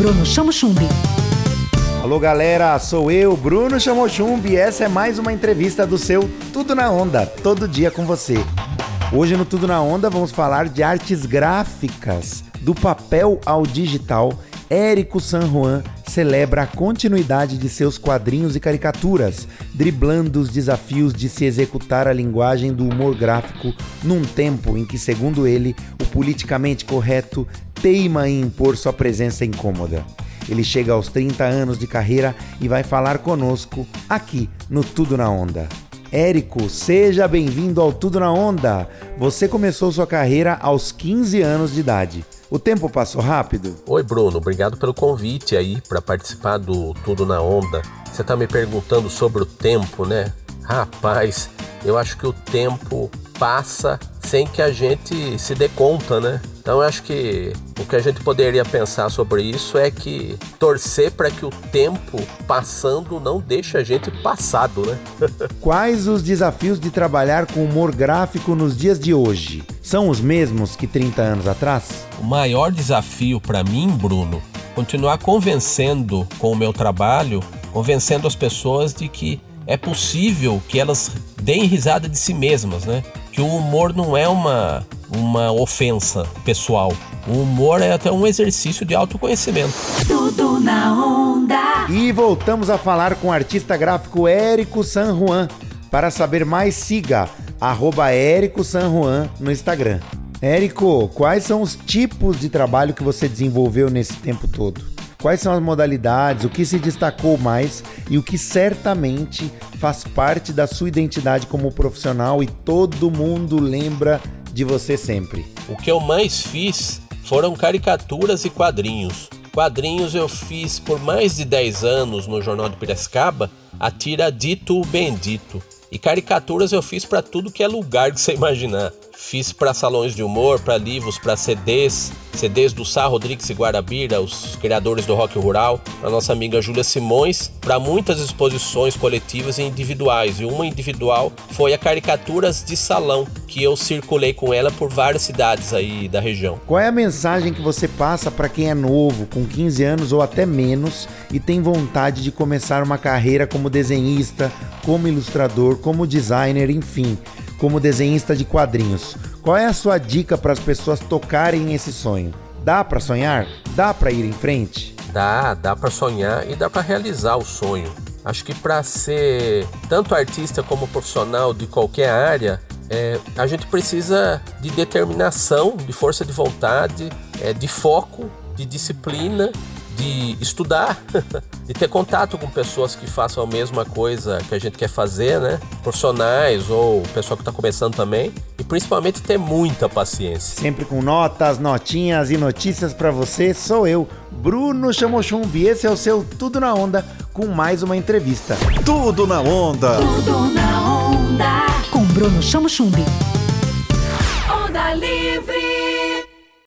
Bruno Chamo Chumbi. Alô galera, sou eu, Bruno Chamo Chumbi, e essa é mais uma entrevista do seu Tudo na Onda, todo dia com você. Hoje no Tudo na Onda vamos falar de artes gráficas, do papel ao digital. Érico San Juan celebra a continuidade de seus quadrinhos e caricaturas, driblando os desafios de se executar a linguagem do humor gráfico num tempo em que, segundo ele, o politicamente correto teima em impor sua presença incômoda. Ele chega aos 30 anos de carreira e vai falar conosco aqui no Tudo na Onda. Érico, seja bem-vindo ao Tudo na Onda. Você começou sua carreira aos 15 anos de idade. O tempo passou rápido? Oi, Bruno. Obrigado pelo convite aí para participar do Tudo na Onda. Você está me perguntando sobre o tempo, né? Rapaz, eu acho que o tempo passa sem que a gente se dê conta, né? Então eu acho que o que a gente poderia pensar sobre isso é que torcer para que o tempo passando não deixe a gente passado, né? Quais os desafios de trabalhar com humor gráfico nos dias de hoje? São os mesmos que 30 anos atrás? O maior desafio para mim, Bruno, continuar convencendo com o meu trabalho, convencendo as pessoas de que é possível que elas deem risada de si mesmas, né? Que o humor não é uma uma ofensa pessoal. O humor é até um exercício de autoconhecimento. Tudo na onda. E voltamos a falar com o artista gráfico Érico San Juan. Para saber mais, siga arroba Érico San Juan no Instagram. Érico, quais são os tipos de trabalho que você desenvolveu nesse tempo todo? Quais são as modalidades, o que se destacou mais e o que certamente faz parte da sua identidade como profissional e todo mundo lembra de você sempre? O que eu mais fiz foram caricaturas e quadrinhos. Quadrinhos eu fiz por mais de 10 anos no Jornal de Piracicaba, a tira Dito o Bendito. E caricaturas eu fiz para tudo que é lugar que você imaginar. Fiz para salões de humor, para livros, para CDs, CDs do Sá Rodrigues e Guarabira, os criadores do rock rural, a nossa amiga Júlia Simões, para muitas exposições coletivas e individuais. E uma individual foi a Caricaturas de Salão, que eu circulei com ela por várias cidades aí da região. Qual é a mensagem que você passa para quem é novo, com 15 anos ou até menos, e tem vontade de começar uma carreira como desenhista, como ilustrador, como designer, enfim? Como desenhista de quadrinhos. Qual é a sua dica para as pessoas tocarem esse sonho? Dá para sonhar? Dá para ir em frente? Dá, dá para sonhar e dá para realizar o sonho. Acho que para ser tanto artista como profissional de qualquer área, é, a gente precisa de determinação, de força de vontade, é, de foco, de disciplina de estudar, de ter contato com pessoas que façam a mesma coisa que a gente quer fazer, né? Profissionais ou pessoal que está começando também. E principalmente ter muita paciência. Sempre com notas, notinhas e notícias para você, sou eu, Bruno Chamochumbi. Esse é o seu Tudo na Onda com mais uma entrevista. Tudo na Onda. Tudo na onda. Com Bruno Chamo Chumbi. Onda Livre.